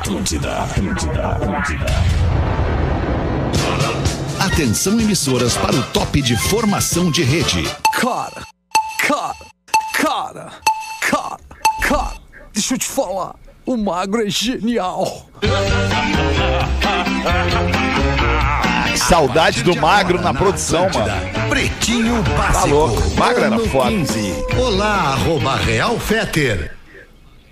Atlântida, Atlântida, Atlântida. Atenção emissoras para o top de formação de rede. Cara, cara, cara, cara, cara, deixa eu te falar. O magro é genial. Saudade do magro na produção, mano. Pretinho Básico. Tá louco. Magro era foda. 15. Olá, arroba Real Feter.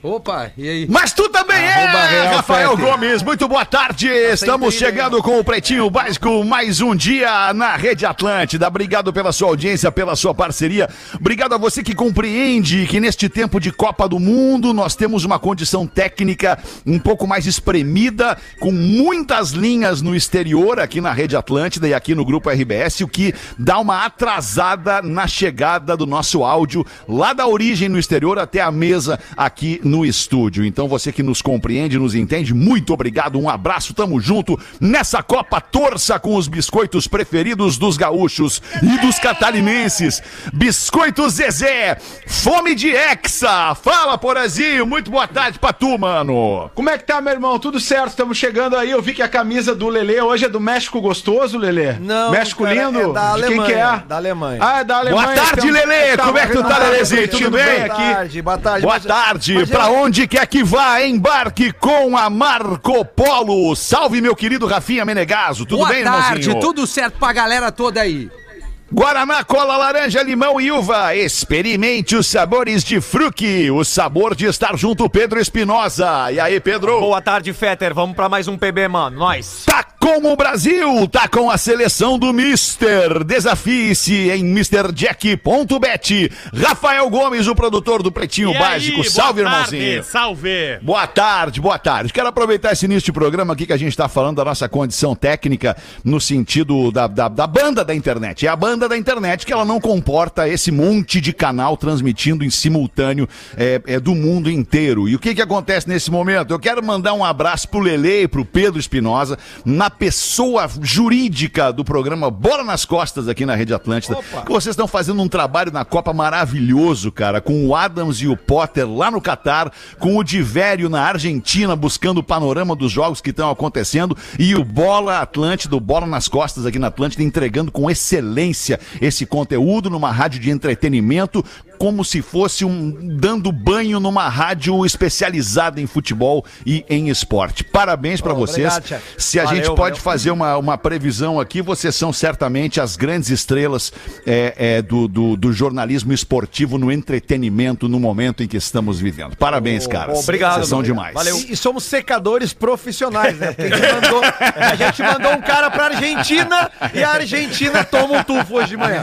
Opa, e aí? Mas tu também Arroba é, Rafael Fetter. Gomes. Muito boa tarde. Estamos inteira, chegando com o Pretinho Básico mais um dia na Rede Atlântida. Obrigado pela sua audiência, pela sua parceria. Obrigado a você que compreende que neste tempo de Copa do Mundo nós temos uma condição técnica um pouco mais espremida, com muitas linhas no exterior aqui na Rede Atlântida e aqui no Grupo RBS, o que dá uma atrasada na chegada do nosso áudio lá da origem no exterior até a mesa aqui no estúdio. Então você que nos compreende, nos entende, muito obrigado, um abraço, tamo junto nessa Copa Torça com os biscoitos preferidos dos gaúchos e dos catarinenses. Biscoito Zezé, fome de Hexa. Fala, Porazinho, muito boa tarde pra tu, mano. Como é que tá, meu irmão? Tudo certo? Estamos chegando aí. Eu vi que a camisa do Lelê hoje é do México Gostoso, Lelê. Não, México cara, lindo? é da De quem Alemanha, que é? da Alemanha. Ah, é da Alemanha. Boa tarde, Então, Lelê. tá, Como é que tu tá, Lelezinho? Tudo bem? Boa aqui? tarde, boa tarde. Boa Mas- tarde. mas Pra eu- onde quer que vá, embarque com a Marco Polo. Salve, meu querido Rafinha Menegaso. Tudo Boa bem, tarde, irmãozinho? tudo certo pra galera toda aí. Guaraná, cola, laranja, limão e uva. Experimente os sabores de fruque. O sabor de estar junto, Pedro Espinosa. E aí, Pedro? Boa tarde, Fetter. Vamos pra mais um PB, mano. Nós. Tá com o Brasil, tá com a seleção do Mister. Desafie-se em MrJack.bet. Rafael Gomes, o produtor do Pretinho E Básico. aí, Salve, boa tarde, irmãozinho. Salve. Boa tarde, boa tarde. Quero aproveitar esse início de programa aqui que a gente está falando da nossa condição técnica no sentido da, da, da banda da internet. É a banda da internet que ela não comporta esse monte de canal transmitindo em simultâneo é, é, do mundo inteiro. E o que que acontece nesse momento? Eu quero mandar um abraço pro Lele e pro Pedro Espinosa, na pessoa jurídica do programa Bola nas Costas aqui na Rede Atlântida. Que vocês estão fazendo um trabalho na Copa maravilhoso, cara, com o Adams e o Potter lá no Catar, com o Divério na Argentina buscando o panorama dos jogos que estão acontecendo e o Bola Atlântida, o Bola nas Costas aqui na Atlântida entregando com excelência esse conteúdo numa rádio de entretenimento como se fosse um dando banho numa rádio especializada em futebol e em esporte. Parabéns pra vocês. obrigado. Se a Valeu, gente pode valeu. fazer uma, uma previsão aqui, vocês são certamente as grandes estrelas é, é, do, do, do jornalismo esportivo no entretenimento no momento em que estamos vivendo. Parabéns, caras. obrigado, Vocês são demais. Valeu. E, e somos secadores profissionais, né? Porque a gente, mandou, a gente mandou um cara pra Argentina e a Argentina toma um tufo hoje de manhã.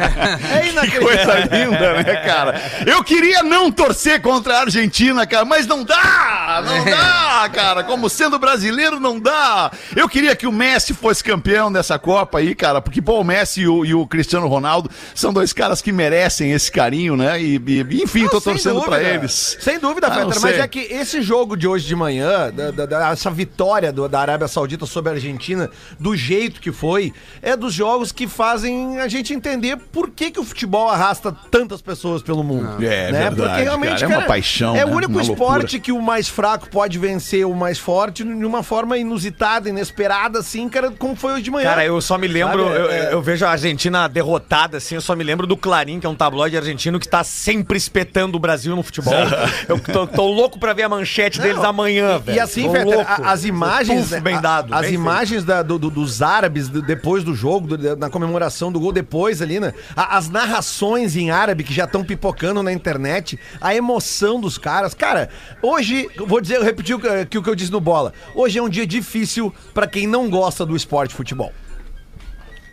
É Que inacreditável. coisa linda, né, cara? Eu queria não torcer contra a Argentina, cara, mas não dá! Não dá, cara! Como sendo brasileiro, não dá! Eu queria que o Messi fosse campeão dessa Copa aí, cara, porque, pô, o Messi e o, e o Cristiano Ronaldo são dois caras que merecem esse carinho, né? E, e- enfim, tô Não, sem torcendo pra dúvida. eles. Sem dúvida, Ah, Fetter, mas é que esse jogo de hoje de manhã, da- da- da- essa vitória do- da Arábia Saudita sobre a Argentina, do jeito que foi, é dos jogos que fazem a gente entender por que, que o futebol arrasta tantas pessoas pelo mundo. É verdade, cara, é uma paixão, É né? o único Uma esporte loucura. que o mais fraco pode vencer o mais forte de uma forma inusitada, inesperada, assim, cara, como foi hoje de manhã. Cara, eu só me lembro, Sabe, eu, é- eu vejo a Argentina derrotada, assim, eu só me lembro do Clarim, que é um tabloide argentino que tá sempre espetando o Brasil no futebol. eu tô, tô louco pra ver a manchete deles amanhã, velho. E assim, Tô Fetter, louco. a- as imagens, Tufo né, bem dado. as bem imagens da- do- do- dos árabes do- depois do jogo, do- da- na comemoração do gol depois ali, né? As narrações em árabe que já estão pipocando na internet, a emoção dos caras. Cara, hoje, vou dizer, eu repeti o que, o que eu disse no bola. Hoje é um dia difícil pra quem não gosta do esporte futebol.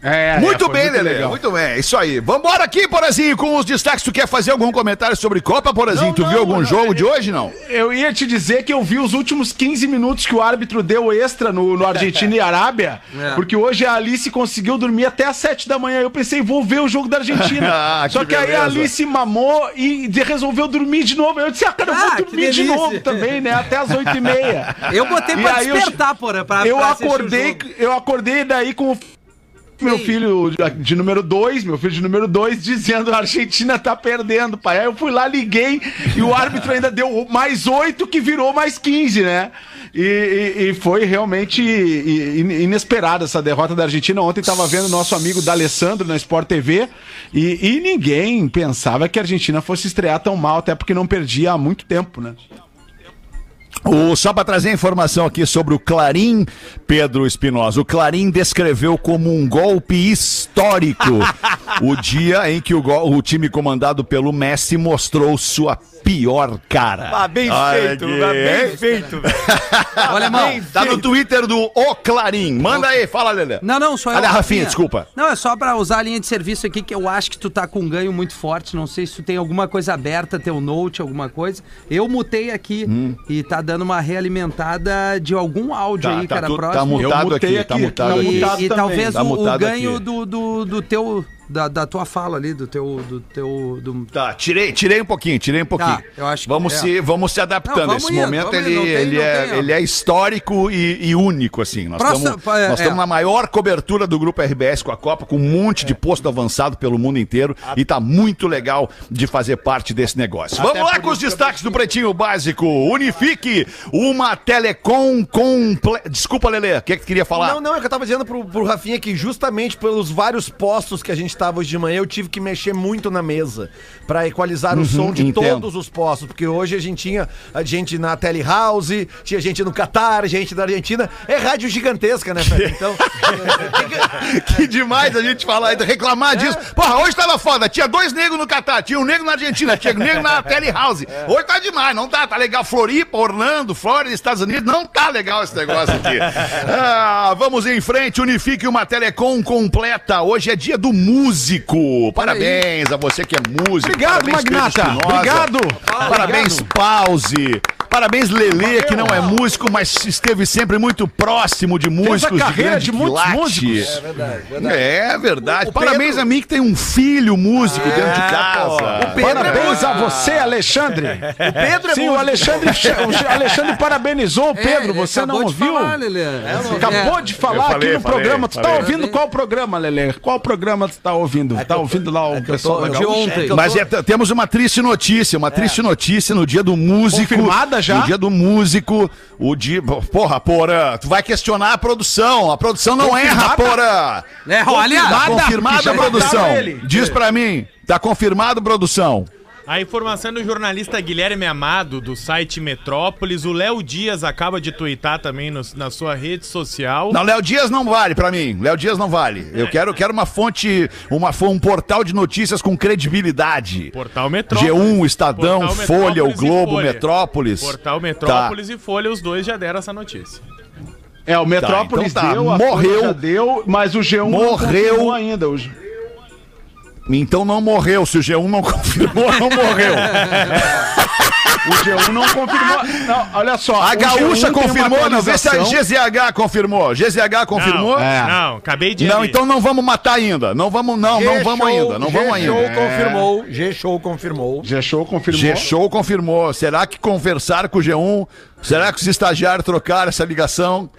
É, Muito é, bem, Lelê. legal. Muito bem. Isso aí. Vambora aqui, Porazinho, com os destaques. Tu quer fazer algum comentário sobre Copa, Porazinho? Não, tu não, viu algum não, jogo eu- de hoje, não? Eu ia te dizer que eu vi os últimos 15 minutos que o árbitro deu extra no, no Argentina e Arábia, É. porque hoje a Alice conseguiu dormir até às 7 da manhã. Eu pensei, vou ver o jogo da Argentina. Ah, que Só que aí beleza. a Alice mamou e de- resolveu dormir de novo. Eu disse, ah, cara, eu Ah, vou que dormir de novo também, né? Até às 8 e meia. Eu botei E pra aí eu- despertar, porra, pra, eu pra acordei, jogo. eu acordei daí com o meu filho de- número 2, meu filho de número 2, dizendo a Argentina tá perdendo, pai. Aí eu fui lá, liguei e o árbitro ainda deu mais 8, que virou mais 15, né? E, e- e foi realmente inesperada essa derrota da Argentina. Ontem tava vendo nosso amigo D'Alessandro na Sport TV e, e ninguém pensava que a Argentina fosse estrear tão mal, até porque não perdia há muito tempo, né? O, só para trazer informação aqui sobre o Clarim, Pedro Espinosa. O Clarim descreveu como um golpe histórico o dia em que o, o time comandado pelo Messi mostrou sua pior cara. Ah, bem Olha feito, aqui, ah, bem feito, velho. Ô, alemão. Tá no Twitter do O Clarim. Manda aí, fala, Lelê. Não, não, só eu. Olha, Rafinha, desculpa. Não, é só pra usar a linha de serviço aqui, que eu acho que tu tá com um ganho muito forte. Não sei se tu tem alguma coisa aberta, teu note, alguma coisa. Eu mutei aqui e tá dando uma realimentada de algum áudio Tá, aí, tá cara, tu- tá próximo. mutado Eu mutei aqui, tá aqui, mutado tá aqui. E, mutado e talvez Tá o, o mutado ganho aqui. do, do, do teu. Da, da tua fala ali, do teu. Do teu do... Tá, tirei, tirei um pouquinho, tirei um pouquinho. Tá, eu acho que- vamos, é. se, vamos se adaptando. Não, vamos Esse indo, momento ele, não tem- ele, é, tem, ele é histórico e, e único, assim. Nós estamos é, nós é. estamos na maior cobertura do Grupo RBS com a Copa, com um monte de posto avançado pelo mundo inteiro. E tá muito legal de fazer parte desse negócio. vamos lá com os destaques do Pretinho Básico. Unifique uma telecom comple... Desculpa, Lelê, o que, é que tu queria falar? Não, não, é que eu tava dizendo pro, pro Rafinha que justamente pelos vários postos que a gente hoje de manhã, eu tive que mexer muito na mesa pra equalizar o som de entendo. todos os postos, porque hoje a gente tinha a gente na Telehouse, tinha gente no Catar, gente da Argentina. É rádio gigantesca, né, Fred? Então, Que demais a gente falar, reclamar disso. Porra, hoje tava foda. Tinha dois negros no Catar, tinha um negro na Argentina, tinha um negro na Telehouse. Hoje tá demais, não tá? Tá legal. Floripa, Orlando, Flórida, Estados Unidos, não tá legal esse negócio aqui. Ah, vamos em frente, unifique uma telecom completa. Hoje é dia do músico. Parabéns a você que é músico. Obrigado, Parabéns, Magnata. Obrigado. Parabéns, Pause. Parabéns, Lelê, que não é músico, mas esteve sempre muito próximo de músicos carreira grande de muitos quilate. músicos. É verdade, É verdade. O Parabéns Pedro- a mim que tem um filho músico dentro de casa. O Pedro Parabéns a você, Alexandre. o Pedro é Sim, o músico. Alexandre, o Alexandre parabenizou o Pedro. É, ele você não de ouviu? falar, Lelê. Acabou de falar falei, aqui no falei, programa. Tu tá falei. ouvindo qual programa, Lelê? Qual programa tu tá ouvindo? tá ouvindo lá o pessoal da de ontem. Mas é, temos uma triste notícia, uma triste notícia no dia do músico. Confirmada já? No dia do músico, o dia. Porra, Porã, tu vai questionar a produção. A produção não erra, Porã. É, olha, Tá confirmada Já a produção. Diz pra mim. Tá confirmado, produção. A informação é do jornalista Guilherme Amado, do site Metrópolis. O Léo Dias acaba de tuitar também no- na sua rede social. Não, Léo Dias não vale pra mim. Léo Dias não vale. Eu quero, quero uma fonte, uma, um portal de notícias com credibilidade. Portal Metrópolis. G1, Estadão, Portal Folha, o Metrópolis Globo, Folha. Metrópolis. Portal Metrópolis e Folha, os dois já deram essa notícia. É, o Metrópolis então tá. deu, Morreu. Deu, mas o G1 não Morreu. ainda. O Então não morreu. Se o G1 não confirmou, não morreu. O G1 não confirmou. Não, olha só. A o G1 Gaúcha confirmou, não. Vê se a. GZH confirmou. GZH confirmou? Não, É. não acabei de. Não, ali. então não vamos matar ainda. Não vamos, não, não vamos ainda. Não vamos G-Show ainda. confirmou. G-Show confirmou. G-Show confirmou. G-Show confirmou. Será que conversaram com o G1? Será que os estagiários trocaram essa ligação?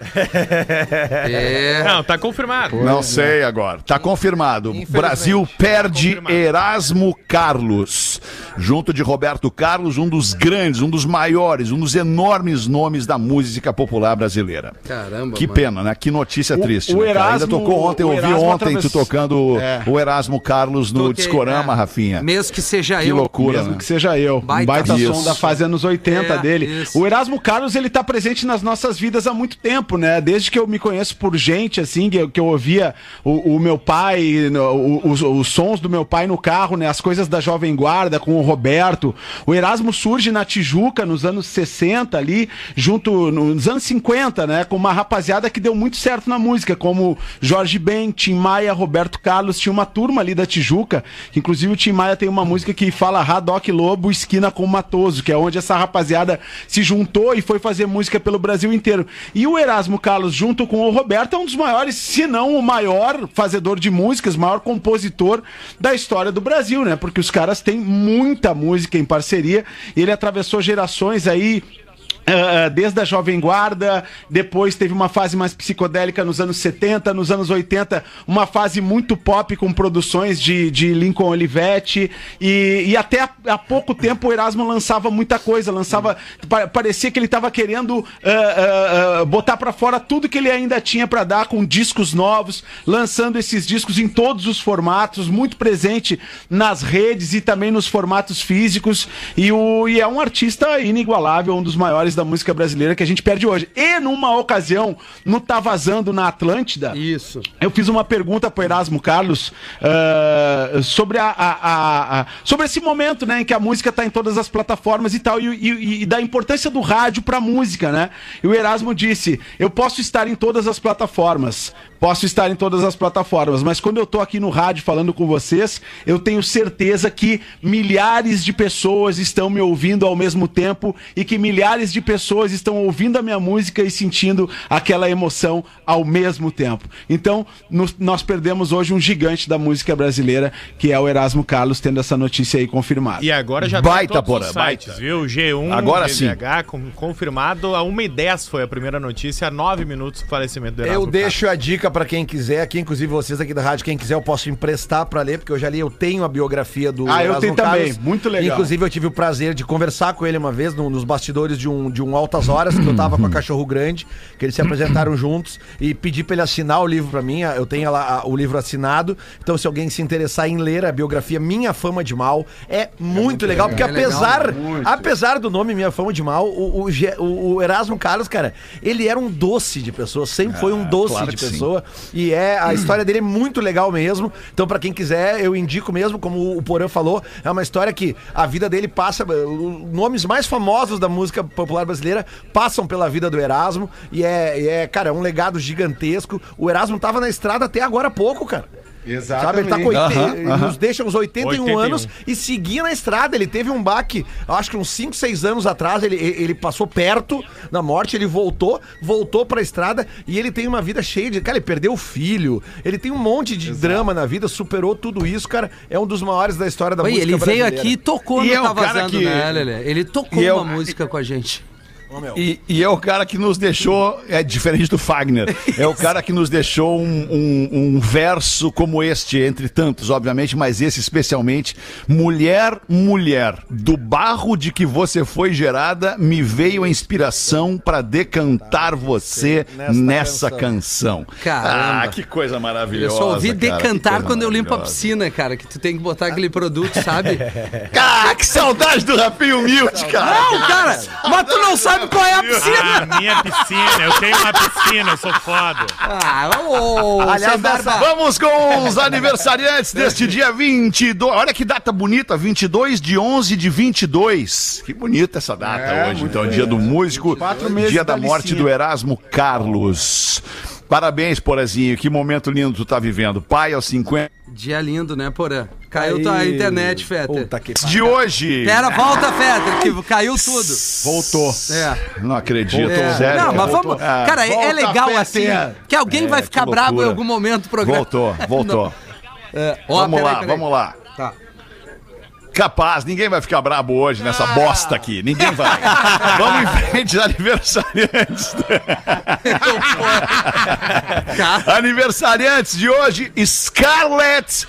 É. Não, tá confirmado. Não sei agora. Tá confirmado. Brasil perde confirmado. Erasmo Carlos. Junto de Roberto Carlos, um dos grandes, um dos maiores, um dos enormes nomes da música popular brasileira. Caramba, Que mano. pena, né? Que notícia O- triste. o né, cara? Ainda Erasmo- tocou ontem, eu ouvi Erasmo ontem tu atravessou- tocando É. o Erasmo Carlos no Toquei, Discorama, é. Rafinha. Mesmo que seja Que eu. loucura, Mesmo né? que seja eu. um Baita baita som. da fase anos 80 É, dele. isso. O Erasmo Carlos, ele tá presente nas nossas vidas há muito tempo, né? Desde que eu me conheço por gente, assim, que eu, que eu ouvia o, o meu pai, o- os, os sons do meu pai no carro, né? As coisas da Jovem Guarda com o Roberto. O Erasmo surge na Tijuca nos anos 60 ali, junto nos anos 50, né? Com uma rapaziada que deu muito certo na música, como Jorge Ben, Tim Maia, Roberto Carlos. Tinha uma turma ali da Tijuca, inclusive o Tim Maia tem uma música que fala Radoc Lobo, esquina com Matoso, que é onde essa rapaziada se juntou e foi fazer música pelo Brasil inteiro. E o Erasmo Carlos, junto com o Roberto, é um dos maiores, se não o maior fazedor de músicas, maior compositor da história do Brasil, né? Porque os caras têm muita música em parceria. Ele atravessou gerações aí ah, desde a Jovem Guarda, depois teve uma fase mais psicodélica nos anos 70, nos anos 80, uma fase muito pop com produções de, de Lincoln Olivetti, e, e até há, pouco tempo o Erasmo lançava muita coisa, lançava, pa- parecia que ele estava querendo ah, ah, botar pra fora tudo que ele ainda tinha pra dar com discos novos, lançando esses discos em todos os formatos, muito presente nas redes e também nos formatos físicos, e, o, e é um artista inigualável, um dos maiores da música brasileira que a gente perde hoje. E numa ocasião, no Tá Vazando na Atlântida, Isso. eu fiz uma pergunta para Erasmo Carlos ah, sobre, a, a- a- a- sobre esse momento, né, em que a música tá em todas as plataformas e tal, e, e- e da importância do rádio pra música, né? E o Erasmo disse: Eu posso estar em todas as plataformas. Posso estar em todas as plataformas, mas quando eu tô aqui no rádio falando com vocês, eu tenho certeza que milhares de pessoas estão me ouvindo ao mesmo tempo e que milhares de pessoas estão ouvindo a minha música e sentindo aquela emoção ao mesmo tempo. Então, nos- nós perdemos hoje um gigante da música brasileira, que é o Erasmo Carlos, tendo essa notícia aí confirmada. E agora já Baita, tá todos Porã, os sites, baita. viu? G1, Agora sim. GZH, com- confirmado. A 1h10 foi a primeira notícia, a 9 minutos do falecimento do Erasmo Eu deixo a dica pra quem quiser, aqui, inclusive vocês aqui da rádio, quem quiser, eu posso emprestar pra ler, porque eu já li, eu tenho a biografia do Ah, eu Erasmo tenho também, muito legal. Inclusive, eu tive o prazer de conversar com ele uma vez no- nos bastidores de um, de um Altas Horas, que eu tava com a Cachorro Grande, que eles se apresentaram juntos, e pedi pra ele assinar o livro pra mim, eu tenho lá o livro assinado, então se alguém se interessar em ler a biografia Minha Fama de Mal, é muito, legal, porque É legal, apesar, muito. apesar do nome Minha Fama de Mal, o, o o- Erasmo Carlos, cara, ele era um doce de pessoa, sempre foi um doce claro de que e é a história dele é muito legal mesmo. Então, pra quem quiser, eu indico mesmo, como o Porã falou, é uma história que a vida dele passa. Os nomes mais famosos da música popular brasileira passam pela vida do Erasmo. E é, é, cara, é um legado gigantesco. O Erasmo tava na estrada até agora há pouco, cara. Sabe, ele tá com 80, Aham, ele nos deixa uns 81, 81. anos e seguia na estrada. Ele teve um baque, acho que uns 5, 6 anos atrás, ele, ele passou perto da morte, ele voltou, voltou pra estrada e ele tem uma vida cheia de. Cara, ele perdeu o filho, ele tem um monte de drama na vida, superou tudo isso, cara. É um dos maiores da história da Oi, música ele veio brasileira. aqui e tocou E no é o Tá Vazando, que- né, Lelê? Ele tocou E é o- uma música com a gente. E, e é o cara que nos deixou, é diferente do Fagner, é o cara que nos deixou um, um- um verso como este, entre tantos, obviamente, mas esse especialmente. Mulher, mulher, do barro de que você foi gerada, me veio a inspiração para decantar você nessa canção. Caramba. Ah, que coisa Eu maravilhosa. só ouvi cara, decantar quando eu limpo a piscina, cara, que tu tem que botar aquele produto, sabe? Ah, que saudade do Rafinho Humilde, cara. Não, cara, mas tu não sabe qual é a piscina. Ah, minha piscina. Eu tenho uma piscina, eu sou foda. Ah, ô, Aliás, dessa-. Vamos com os aniversariantes deste dia 22. Olha que data bonita, 22 de 11 de 22. Que bonita essa data hoje. Então, dia do músico, meses dia da da morte licinha. do Erasmo Carlos. Parabéns, Porazinho. Que momento lindo tu tá vivendo. Pai aos 50 Dia lindo, né, Porã? Caiu Aí. tua internet, Fetter. Puta que de hoje. Pera, volta, Fetter, que caiu tudo. Voltou. É. Não acredito, É. sério. Não, mas vamos. Ah, Cara, é- é legal Fetter. assim. Que alguém vai É, ficar que bravo em algum momento do programa. Voltou, voltou. É, ó, vamos peraí, lá, peraí. vamos lá. Tá. Capaz, ninguém vai ficar brabo hoje nessa bosta aqui. Ninguém vai. Vamos em frente, aniversariantes. Cara, Aniversariantes de hoje, Scarlett.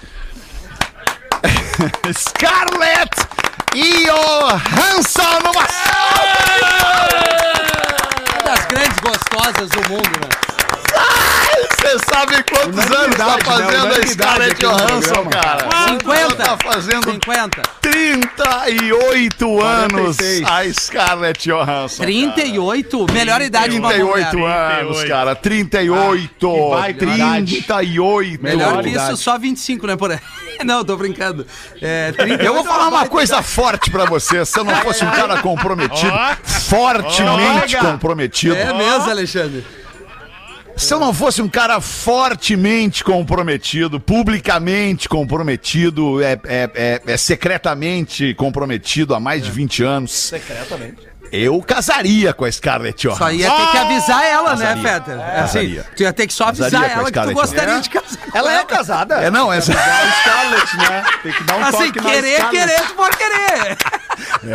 Scarlett Johansson numa uma das grandes gostosas do mundo, né? Você sabe quantos anos tá né? fazendo a Unanimidade Scarlett aqui no Johansson, cara? 50. Ela tá fazendo 50. 38 anos 46. a Scarlett Johansson. cara. 38? Melhor idade de uma 38 mulher. anos, 38. cara. 38. que baita idade. 38. Melhor Melhor que isso, só 25, né, por aí? Não, tô brincando. É, 38 Eu vou falar uma coisa forte pra você. Se eu não fosse um cara comprometido, fortemente comprometido. É mesmo, Alexandre? Se eu não fosse um cara fortemente comprometido, publicamente comprometido, é, é- é- é secretamente comprometido há mais de 20 anos. Secretamente. Eu casaria com a Scarlett Johansson. Só ia ter que avisar ela, né, Casaria. Fetter? É assim, Casaria. tu ia ter que só avisar Casaria com a ela que tu Scarlett gostaria de casar. com Ela é casada? É, não, essa... Scarlett, né? Tem que dar um Assim, toque na querer, Scarlett. querer, tu pode querer.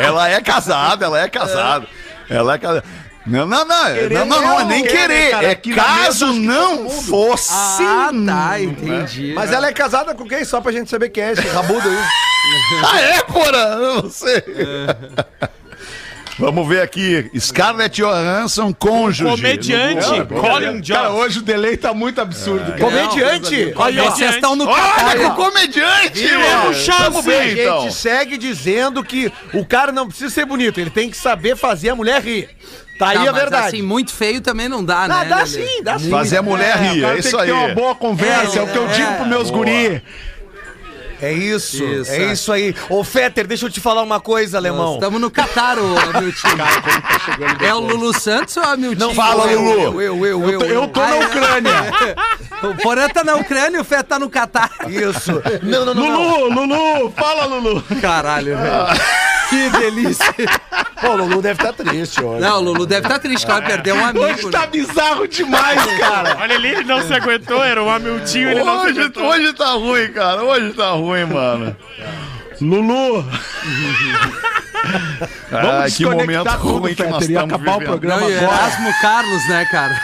ela é casada, ela é casada. Ela é casada. Não, não, não, não, não, não, é nem querer. cara, É aqui na mesa, caso que não fosse. Ah, tá, entendi. Mas ela é casada com quem? Só pra gente saber quem é esse rabudo aí. Ah, é, porra? Eu não sei. Vamos ver aqui. Scarlett Johansson, cônjuge. Comediante, Não, Colin Cara, Jones. hoje o delay tá muito absurdo. cara. Comediante! Olha, vocês estão no Olha, com comediante! Mano. chance. Vamos A então. gente segue dizendo que o cara não precisa ser bonito, ele tem que saber fazer a mulher rir. Tá aí Tá, a mas verdade. Assim, muito feio também não dá, né? dá Lelê? sim, dá sim. Fazer a mulher rir, cara é tem isso que aí. ter uma boa conversa, é, o que eu É, digo pros meus boa. guri. É isso, Isso, é é. isso aí. Ô, Fetter, deixa eu te falar uma coisa, alemão. Estamos no Catar, ô Miltinho. É o Lulu Santos ou a Miltinho? Não fala, Eu, Lulu. Eu, eu, eu, Eu tô, eu tô na é. Ucrânia. O Porã tá na Ucrânia e o Fé tá no Catar. Isso. Não, não, não. não. Lulu, Lulu, fala, Lulu. Caralho, velho. Que delícia. Pô, o Lulu deve estar triste, ó. Não, o Lulu deve estar triste, claro, perdeu um amigo. Hoje tá né? bizarro demais, cara. Olha ali, ele não se aguentou, era o Hamiltinho, ele não se Hoje, aguentou. hoje tá ruim, cara. Hoje tá ruim, mano. Lulu, Ah, que momento tudo, ruim que nós estamos acabar o vivendo. programa. Não, e agora. Erasmo Carlos, né, cara?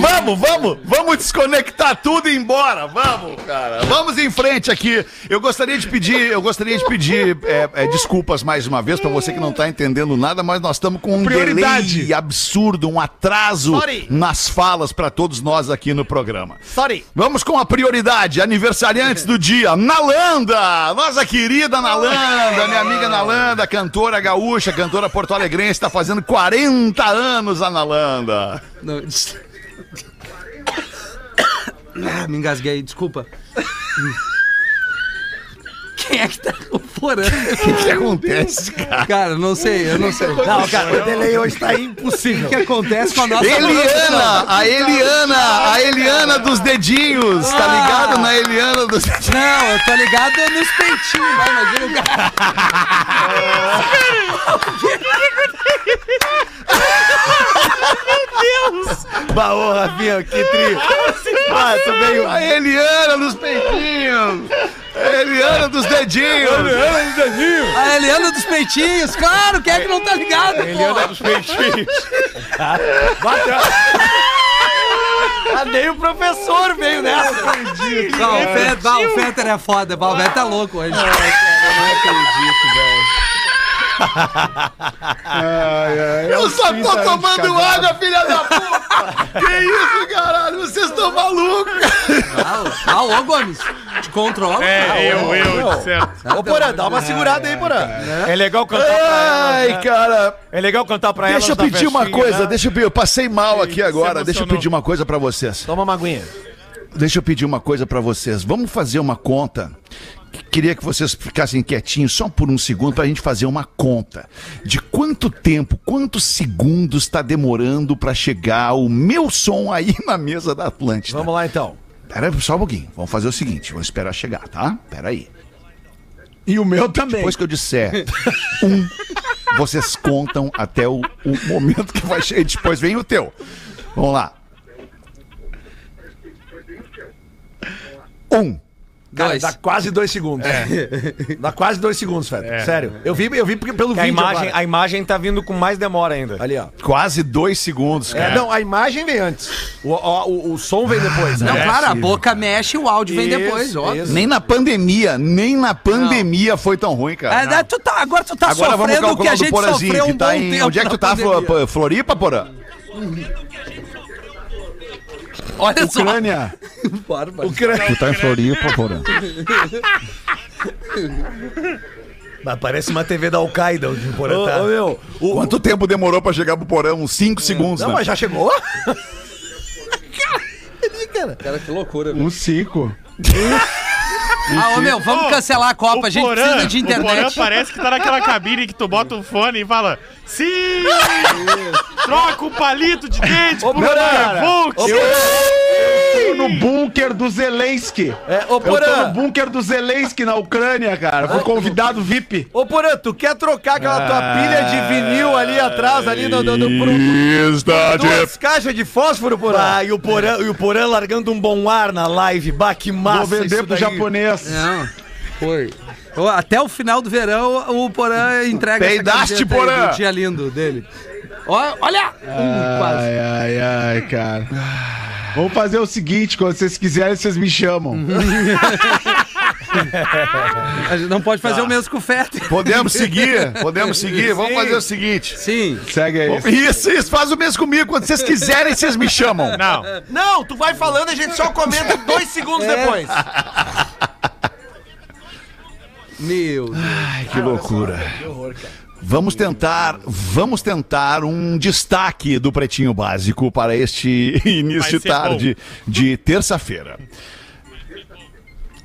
Vamos, vamos, vamos desconectar tudo e ir embora. Vamos, cara. Vamos em frente aqui. Eu gostaria de pedir, eu gostaria de pedir é, é, desculpas mais uma vez pra você que não tá entendendo nada, mas nós estamos com um Prioridade. delay absurdo, um atraso Sorry. nas falas pra todos nós aqui no programa. Sorry. Vamos com a prioridade, aniversariantes do dia, Nalanda, nossa querida Nalanda, minha amiga Nalanda, cantora gaúcha, cantora porto-alegrense, está fazendo 40 anos a Nalanda. Não, des- Ah, Me engasguei, desculpa. Quem é que tá com o? O que, que acontece, cara? Cara, não sei, eu não sei. Não, cara, o delay hoje tá O impossível. que acontece com a nossa Eliana, a Eliana, a Eliana dos dedinhos, tá ligado na Eliana dos dedinhos? Não, eu tô ligado nos peitinhos, vai, imagina o cara. Baô, Rafinha, que tri. Ah, veio. A Eliana dos peitinhos, a Eliana dos dedinhos. A Eliana dos peitinhos, claro, quem é que não tá ligado? Eliana dos Ah, nem o professor veio nessa. Não, o Fetter, bah, o Fetter é foda, o Fetter tá louco hoje. Eu não acredito, velho. Eu só tô tomando água, filha da puta! Que isso, caralho? Vocês estão malucos! Ah, ô Gomes, te controla. É, eu, eu, certo. Ô, Porã, dá uma segurada aí, Porã. É legal cantar pra elas. Ai, né? cara, É legal cantar pra elas. deixa eu pedir uma coisa, né? deixa eu pedir, eu passei mal aqui agora, deixa eu pedir uma coisa pra vocês. Toma uma aguinha. Deixa eu pedir uma coisa pra vocês. Vamos fazer uma conta. Queria que vocês ficassem quietinhos só por um segundo pra gente fazer uma conta de quanto tempo, quantos segundos tá demorando pra chegar o meu som aí na mesa da Atlântida. Vamos lá, então. Pera só um pouquinho. Vamos fazer o seguinte, vamos esperar chegar, tá? Pera aí. E o meu também. Depois que eu disser um, vocês contam até o, o momento que vai chegar. E depois vem o teu. Vamos lá. Um. Cara, Dois. dá quase dois segundos. Dá quase dois segundos, Fred. Sério. Eu vi, eu vi porque- pelo Que a vídeo imagem, agora. a imagem tá vindo com mais demora ainda. Ali, ó. Quase dois segundos, É, cara. não, a imagem vem antes. O, ó, o, o som vem depois. Não, né? claro, a boca mexe e o áudio vem Isso, depois, ó. Nem na pandemia, nem na pandemia foi tão ruim, cara. É, né, tu tá, agora tu tá Agora vamos sofrendo o que a do gente Porazinho, sofreu que um tá bom em... tempo Onde é que tu tá, pandemia. Flo- Floripa, Porã? Olha só. Ucrânia. Tu tá em Floripa, Porã. Mas parece uma TV da Al-Qaeda onde o Ô, Porã tá. ô, meu, o- Quanto tempo demorou pra chegar pro Porã? Uns 5 segundos, Não, né? mas já chegou? Cara, que loucura. Um cinco. Ah, ô meu, vamos Ô, cancelar a Copa, a gente Porã- precisa de O Porã internet. parece que tá naquela cabine que tu bota o fone e fala Sim! Troca o palito de dente por um Porã! Tô no bunker do Zelensky. É, ô, Eu tô Porã. no bunker do Zelensky na Ucrânia, cara. Fui convidado VIP. Ô, Porã, tu quer trocar aquela tua pilha de vinil ali atrás, ali no, no, no, pro- Está duas caixas de fósforo, Porã? Ah, e o Porã, e o Porã largando um bom ar na live. Bah, que massa Vou vender isso pro daí. japonês. Não, foi. Até o final do verão, o Porã entrega Peidaste, aí Porã. do dia lindo dele. Olha! Quase. Ai, ai, ai, cara. Vamos fazer o seguinte, quando vocês quiserem, vocês me chamam. A gente não pode fazer o mesmo com o Fetter. Podemos seguir, podemos seguir. Vamos fazer o seguinte. Sim. Segue aí. Isso, isso, faz o mesmo comigo. Quando vocês quiserem, vocês me chamam. Não. Não, tu vai falando e a gente só comenta dois segundos depois. Meu Deus. Ai, que loucura. Vamos tentar, vamos tentar um destaque do Pretinho Básico para este início de tarde de terça-feira.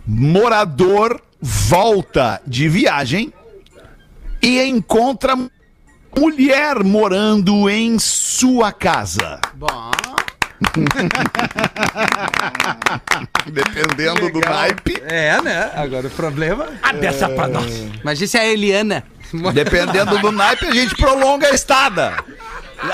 Morador volta de viagem e encontra mulher morando em sua casa. Bom. Dependendo do naipe, É, né? Agora o problema. Ah, dessa pra nós. Mas isso é a Eliana. dependendo do naipe, a gente prolonga a estada.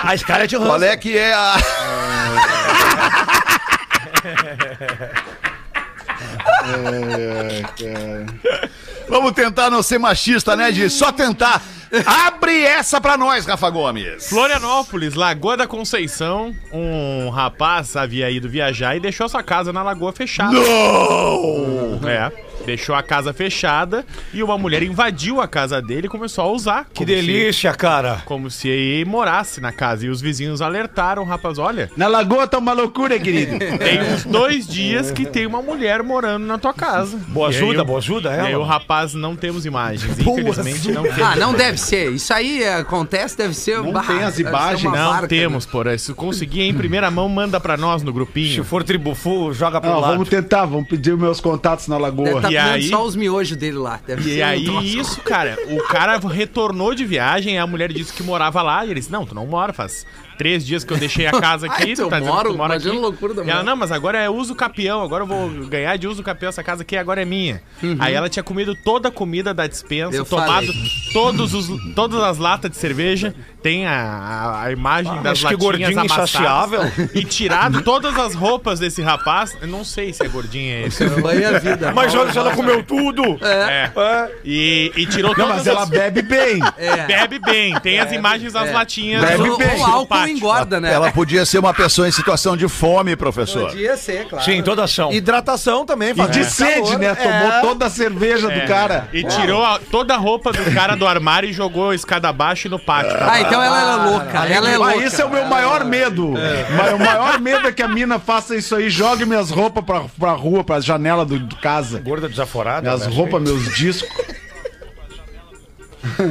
A escala é de Qual é que é a. Vamos tentar não ser machista, né, de só tentar. Abre essa pra nós, Rafa Gomes. Florianópolis, Lagoa da Conceição, um rapaz havia ido viajar e deixou sua casa na lagoa fechada. Não! É, deixou a casa fechada e uma mulher invadiu a casa dele e começou a usar. Que como se- delícia, cara. como se ele morasse na casa. E os vizinhos alertaram, rapaz, olha, Na lagoa tá uma loucura, querido. tem uns dois dias que tem uma mulher morando na tua casa. Boa E ajuda, o- boa ajuda E aí o ela. rapaz não temos imagens. Infelizmente não temos. Ah, não deve ser. Isso aí é, acontece, deve ser. Não bah, tem as imagens. Não barca, temos, porra. Se conseguir em primeira mão, manda pra nós no Se grupinho. for tribufu, joga Não, lado. vamos tentar, vamos pedir os meus contatos na Deve lagoa. E comendo aí- só os miojos dele lá. E um aí, troço. isso, cara, o cara retornou de viagem, a mulher disse que morava lá, e ele disse, não, tu não mora, faz três dias que eu deixei a casa aqui, Ai, tu eu tá moro, tu mora aqui. loucura da E ela, mulher. não, mas agora é uso capião, agora eu vou ganhar de uso capião essa casa aqui, agora é minha. Aí ela tinha comido toda a comida da dispensa, Uhum. Eu tomado falei. todos os, todas as latas de cerveja, tem a, a, imagem das mas que latinhas gordinho amassadas, insaciável. e tirado todas as roupas desse rapaz, eu não sei se é gordinho esse. Banha a vida. Mas olha, se ela comeu tudo. É. E, e tirou Não, todas mas ela as... bebe bem. É. Bebe bem, tem as imagens das latinhas. Mas Bebe o, bem. o álcool engorda, né? Ela podia ser uma pessoa em situação de fome, professor. Podia ser, claro. Sim, toda ação. Hidratação também, E de sede, né? Tomou É. toda a cerveja do cara. E tirou a- toda a roupa do cara do armário e jogou a escada abaixo e no pátio. Ah, então ela era louca. Ela é Ah, louca. esse é o meu maior medo. Ma- O maior medo é que a mina faça isso aí, jogue minhas roupas pra, pra rua, pra janela do, do casa. Gorda desaforada. Minhas né? roupas, meus discos.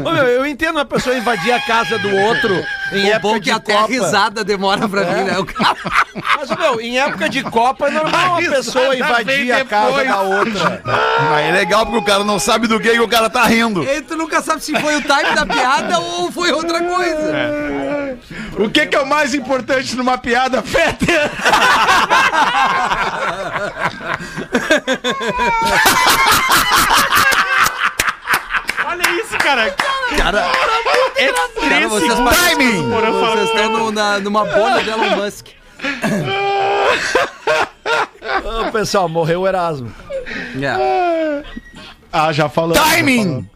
Ô, meu, eu entendo uma pessoa invadir a casa do outro em O época bom é de que até Copa. a risada demora pra vir, né? O cara... Mas, meu, em época de Copa é normal uma pessoa invadir a casa da outra. Mas é legal porque o cara não sabe do que, que o cara tá rindo. E tu nunca sabe se foi o time da piada ou foi outra coisa. O que, que é o mais importante numa piada, Fetter? Olha isso, cara. Cara, É cara, três vocês. Timing! Vocês estão no- na- numa bolha de Elon Musk. Ô, pessoal, morreu o Erasmo. É. Ah, já falamos. Timing!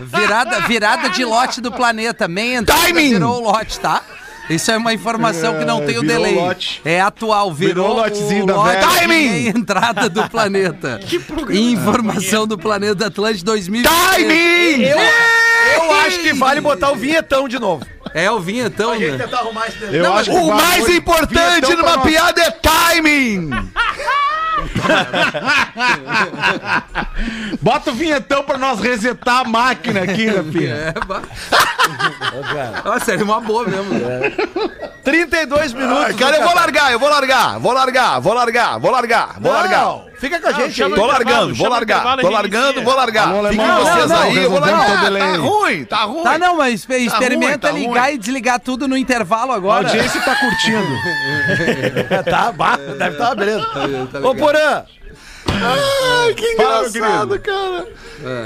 Virada, virada de lote do planeta. Meia entrada Timing! virou o lote, tá? Isso é uma informação que não tem o delay. lote. É atual, virou, Virou o lotezinho o da lote velha. Timing! entrada do planeta. Informação do planeta Atlântico 2000. Timing! Eu, eu acho que vale botar o vinhetão de novo. É o vinhetão, né? Tentar arrumar esse Eu acho que O mais importante numa piada é timing! Bota o vinhetão pra nós resetar a máquina aqui, né, filha? É, ba- Nossa, seria uma boa mesmo. né? 32 minutos. Ai, cara, do eu vou largar, eu vou largar, vou largar, vou largar, vou largar, vou largar. Não, Fica com a gente aí. Tô largando, vou largar, tô a largando, vou largar. Fiquem vocês aí, eu vou largar. delay. Tá ruim, tá ruim. Tá, não, mas espe- experimenta tá ligar e desligar tudo no intervalo A agora. audiência tá curtindo. Tá, deve estar beleza. tá Ô, Porã, Ai, que Fala, engraçado, cara.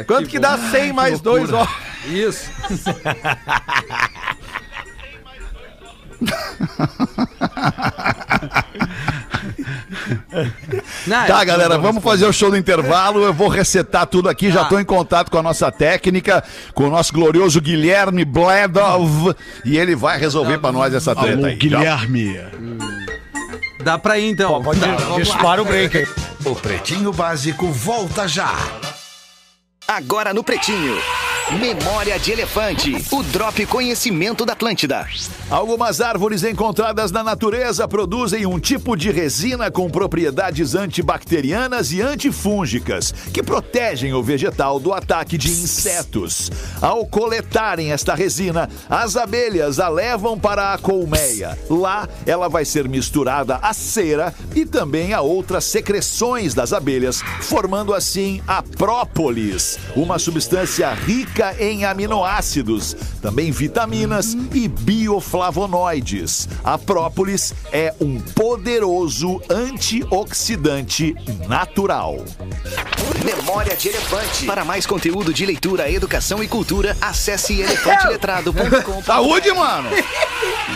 É, quanto que, dá 100 mais 2, ó? Isso. Não, Tá, galera, vamos fazer o show do intervalo. Eu vou resetar tudo aqui. Já Tá. estou em contato com a nossa técnica, com o nosso glorioso Guilherme Bledov. E ele vai resolver pra nós essa treta Alô, aí. Guilherme. Dá pra ir então. Pode Tá, dispara o break aí. O Pretinho Básico volta já. Agora no Pretinho. Memória de Elefante. O Drop Conhecimento da Atlântida. Algumas árvores encontradas na natureza produzem um tipo de resina com propriedades antibacterianas e antifúngicas que protegem o vegetal do ataque de insetos. Ao coletarem esta resina, as abelhas a levam para a colmeia. Lá, ela vai ser misturada à cera e também a outras secreções das abelhas, formando assim a própolis, uma substância rica em aminoácidos, também vitaminas e bioflavonoides. A própolis é um poderoso antioxidante natural. Memória de Elefante. Para mais conteúdo de leitura, educação e cultura, acesse elefanteletrado.com. Saúde, mano!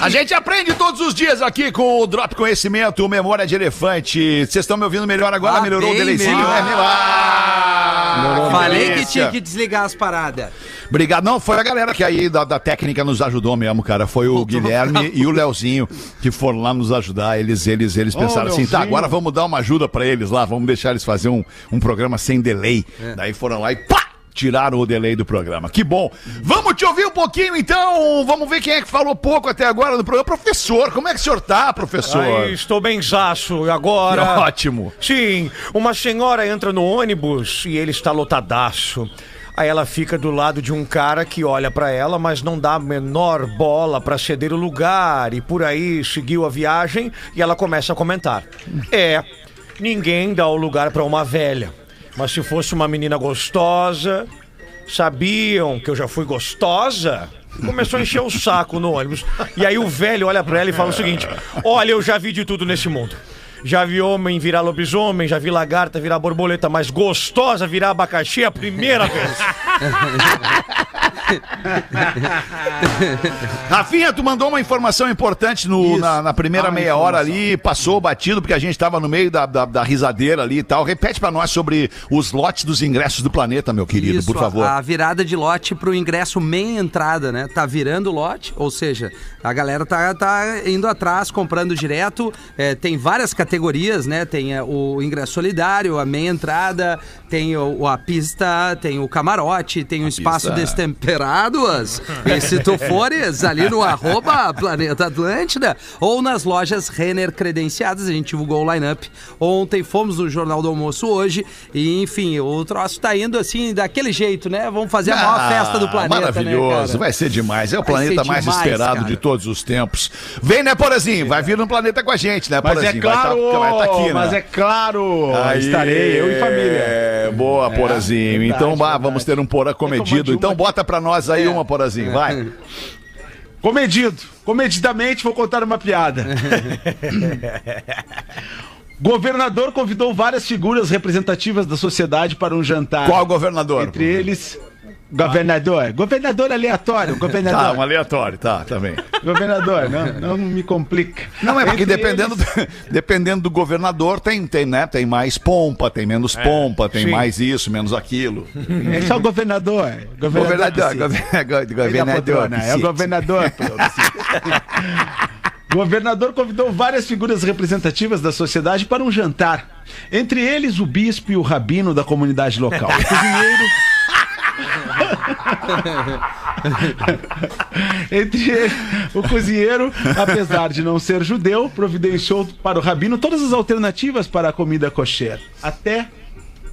A gente aprende todos os dias aqui com o Drop Conhecimento, Memória de Elefante. Vocês estão me ouvindo melhor agora? Ah, Melhorou o bem delayzinho, melhor. Ah, Falei que delícia. tinha que desligar as paradas. Obrigado. Não, foi a galera que aí da, da técnica nos ajudou mesmo, cara. Foi o Guilherme e o Leozinho que foram lá nos ajudar. Eles, eles, eles pensaram assim, tá, agora vamos dar uma ajuda pra eles lá, vamos deixar eles fazer um, um programa sem delay. Daí foram lá e pá! Tiraram o delay do programa. Que bom. Vamos te ouvir um pouquinho, então. Vamos ver quem é que falou pouco até agora no programa. Professor, como é que o senhor tá, professor? Aí, estou bem zaço. Agora. Ótimo. Sim, uma senhora entra no ônibus e ele está lotadaço. Aí ela fica do lado de um cara que olha pra ela, mas não dá a menor bola pra ceder o lugar. E por aí seguiu a viagem e ela começa a comentar. É, ninguém dá o lugar pra uma velha. Mas se fosse uma menina gostosa, sabiam que eu já fui gostosa? Começou a encher o saco no ônibus. E aí o velho olha pra ela e fala o seguinte: Olha, eu já vi de tudo nesse mundo. Já vi homem virar lobisomem, já vi lagarta virar borboleta, mas gostosa virar abacaxi a primeira vez. Rafinha, tu mandou uma informação importante no- na, na primeira Ah, meia hora informação. ali, passou batido, porque a gente tava no meio da, da, da risadeira ali e tal. Repete pra nós sobre os lotes dos ingressos do planeta, meu querido, Isso, por favor. A, a virada de lote pro ingresso meia entrada, né? Tá virando lote, ou seja, a galera tá, tá indo atrás, comprando direto. É, tem várias categorias, né? Tem é, o ingresso solidário, a meia entrada, tem o, a pista, tem o camarote, tem o espaço pista. Destemperados. E se tu fores ali no arroba Planeta Atlântida ou nas lojas Renner credenciadas, a gente divulgou o line-up ontem, fomos no Jornal do Almoço hoje e enfim, o troço tá indo assim, daquele jeito, né? Vamos fazer a maior Ah, festa do planeta, Maravilhoso, né, vai ser demais. É o Vai planeta mais demais, esperado cara. de todos os tempos. Vem, né, Porazinho? Vai vir no planeta com a gente, né, Mas é Porazinho? claro, vai tá, vai tá aqui, né? mas é claro, Aí, estarei eu e família. É, boa, Porazinho. verdade, então, vamos ter um Porã comedido. Então, bota pra nós aí uma, Porazinho, vai. Comedido. Comedidamente vou contar uma piada. Governador convidou várias figuras representativas da sociedade para um jantar. Qual governador? Entre eles, governador. Governador aleatório, governador. Tá, um aleatório, tá, também. Governador, não, não me complica. Não, é porque Entre dependendo, do, dependendo do governador, tem, tem, né, tem mais pompa, tem menos pompa, tem sim. mais isso, menos aquilo. É só o governador. Governador, do governador, da governador. patrona, É o governador. O governador convidou várias figuras representativas da sociedade para um jantar. Entre eles, o bispo e o rabino da comunidade local. O cozinheiro. Entre o cozinheiro, apesar de não ser judeu, providenciou para o rabino todas as alternativas para a comida kosher. Até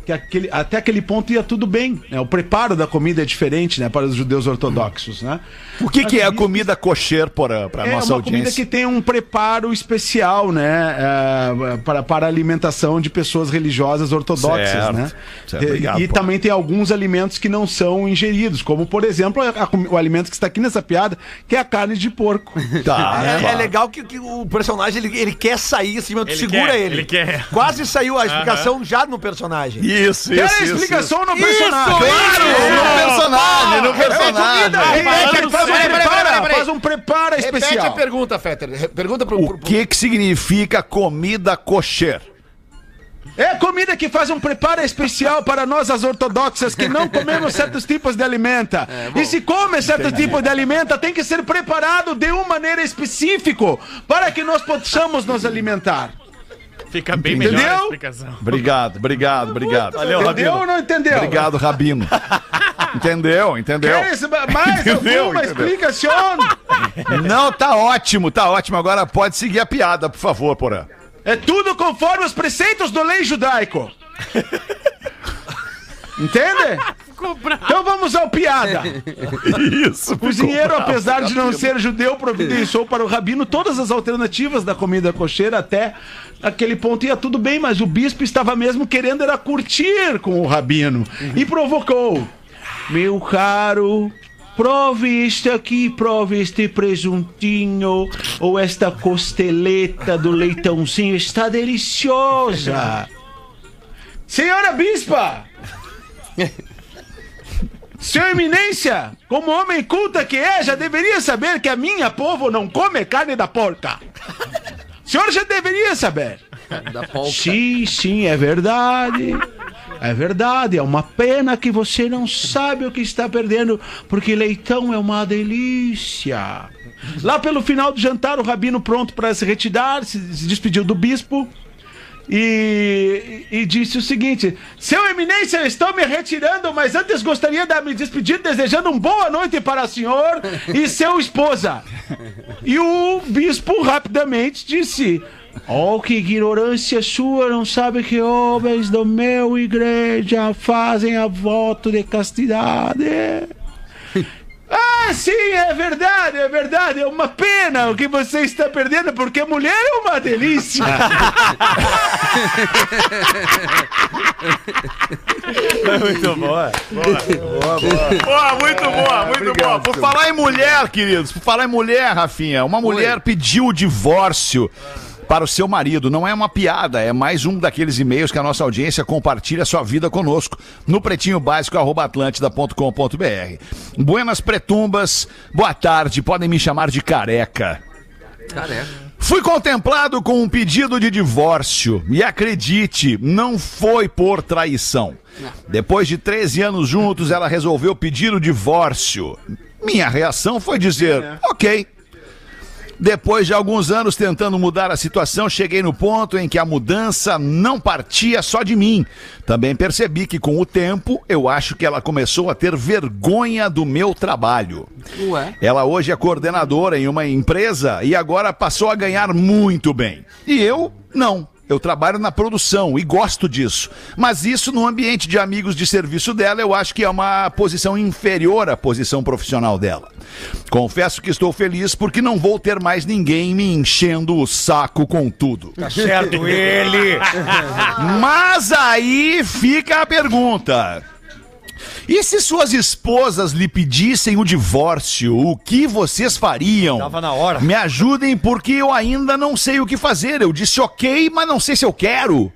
que aquele, até aquele ponto ia tudo bem. Né? O preparo da comida é diferente né, para os judeus ortodoxos. Né? O que, que é a comida kosher para a é nossa uma comida audiência? que tem um preparo especial, né? é, para, para a alimentação de pessoas religiosas ortodoxas, Certo. né? Certo, E- obrigado, e também tem alguns alimentos que não são ingeridos, como, por exemplo, a- a o alimento que está aqui nessa piada, que é a carne de porco. Tá, É, é claro. legal que, que o personagem ele, ele quer sair assim, mas tu Ele segura quer, ele. ele quer. Quase saiu a explicação já no personagem. Isso, isso, a isso, explicação no Isso, personagem? Claro, no personagem, no personagem. Repete, faz um prepara, faz um prepara Repete especial. a pergunta, Fetter. Pergunta pro, O pro- que que significa comida kosher? É comida que faz um preparo especial para nós, as ortodoxas, que não comemos certos tipos de alimenta. e se come certo tipo de alimenta, tem que ser preparado de uma maneira específica para que nós possamos nos alimentar. Fica bem Entendeu? melhor a explicação. Obrigado, obrigado, obrigado. Valeu, entendeu ou Rabino. não entendeu? Obrigado, Rabino. Entendeu, entendeu? Queres mais Entendeu, alguma entendeu. explicação? Não, tá ótimo, tá ótimo. Agora pode seguir a piada, por favor, Porã. É tudo conforme os preceitos do lei judaico. Entende? Então vamos ao piada. Isso, O cozinheiro, apesar de não ser judeu, providenciou para o rabino todas as alternativas da comida cocheira até aquele ponto ia tudo bem, mas o bispo estava mesmo querendo era curtir com o rabino e provocou. Meu caro, prove este aqui, prove este presuntinho ou esta costeleta do leitãozinho, está deliciosa. Senhora bispa! Sua Eminência, como homem culta que é, já deveria saber que a minha povo não come carne da porca. O senhor já deveria saber. Sim, sim, é verdade. É verdade, é uma pena que você não sabe o que está perdendo, porque leitão é uma delícia. Lá pelo final do jantar, o rabino pronto para se retirar, se despediu do bispo e, e disse o seguinte: Seu Eminência, eu estou me retirando, mas antes gostaria de me despedir desejando uma boa noite para o senhor e seu esposa. E o bispo rapidamente disse: Oh, que ignorância sua, não sabe que homens do meu igreja fazem a voto de castidade. Ah, sim, é verdade, é verdade. É uma pena o que você está perdendo, porque mulher é uma delícia. Muito boa. Boa, muito boa, muito boa. Por falar em mulher, queridos, por falar em mulher, Rafinha, uma mulher pediu o divórcio para o seu marido. Não é uma piada, é mais um daqueles e-mails que a nossa audiência compartilha sua vida conosco no pretinho básico atlântida.com.br. Buenas pretumbas, boa tarde, podem me chamar de careca. Careca. Fui contemplado com um pedido de divórcio e acredite, não foi por traição. Depois de 13 anos juntos, ela resolveu pedir o divórcio. Minha reação foi dizer: ok. Depois de alguns anos tentando mudar a situação, cheguei no ponto em que a mudança não partia só de mim. Também percebi que com o tempo eu acho que ela começou a ter vergonha do meu trabalho. Ué? Ela hoje é coordenadora em uma empresa e agora passou a ganhar muito bem. E eu, não. Eu trabalho na produção e gosto disso. Mas isso no ambiente de amigos de serviço dela, eu acho que é uma posição inferior à posição profissional dela. Confesso que estou feliz porque não vou ter mais ninguém me enchendo o saco com tudo. Tá certo ele. Mas aí fica a pergunta. E se suas esposas lhe pedissem o divórcio, o que vocês fariam? Tava na hora. Me ajudem porque eu ainda não sei o que fazer. Eu disse ok, mas não sei se eu quero.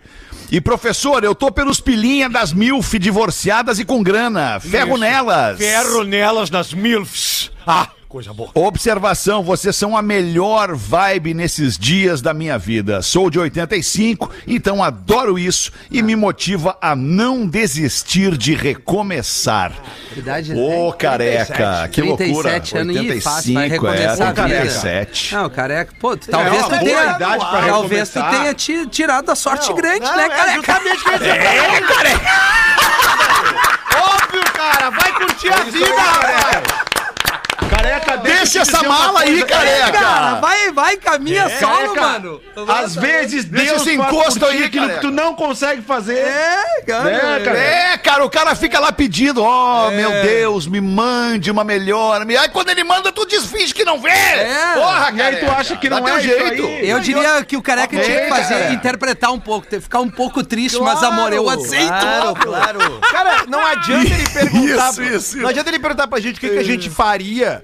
E professor, eu tô pelos pilinha das milf divorciadas e com grana. Ferro Isso. nelas. Ferro nelas nas milfs. Ah, coisa boa. Observação, vocês são a melhor vibe nesses dias da minha vida. Sou de 85, então adoro isso e me motiva a não desistir de recomeçar. Que idade Ô, né? careca, que loucura. 37 anos e fácil, vai 85, é, recomeçar a vida. 37. Não, careca, pô, tu- talvez uma tu boa tenha. idade pra talvez tu tenha ti- tirado a sorte grande, Não, né, é careca? justamente o que pra ele. Óbvio, cara. Vai curtir a vida, rapaz. Careca, Deixa essa mala aí, coisa. Cara, careca. vai, vai, caminha solo, Careca, mano. Às vezes Deixa Deus esse faz encosto por ti aí, aquilo careca. que tu não consegue fazer. É, cara. É, cara. É, cara, o cara fica lá pedindo, ó, meu Deus, me mande uma melhor. me- Aí quando ele manda, tu desfinge que não vê. É. Porra, E aí tu careca, acha que não é jeito. Eu diria que o careca tinha que fazer, cara. interpretar um pouco, ter- ficar um pouco triste, mas amor, eu aceito. Claro, claro. Cara, não adianta ele perguntar. Isso, isso, Não adianta ele perguntar pra gente o que, que a gente faria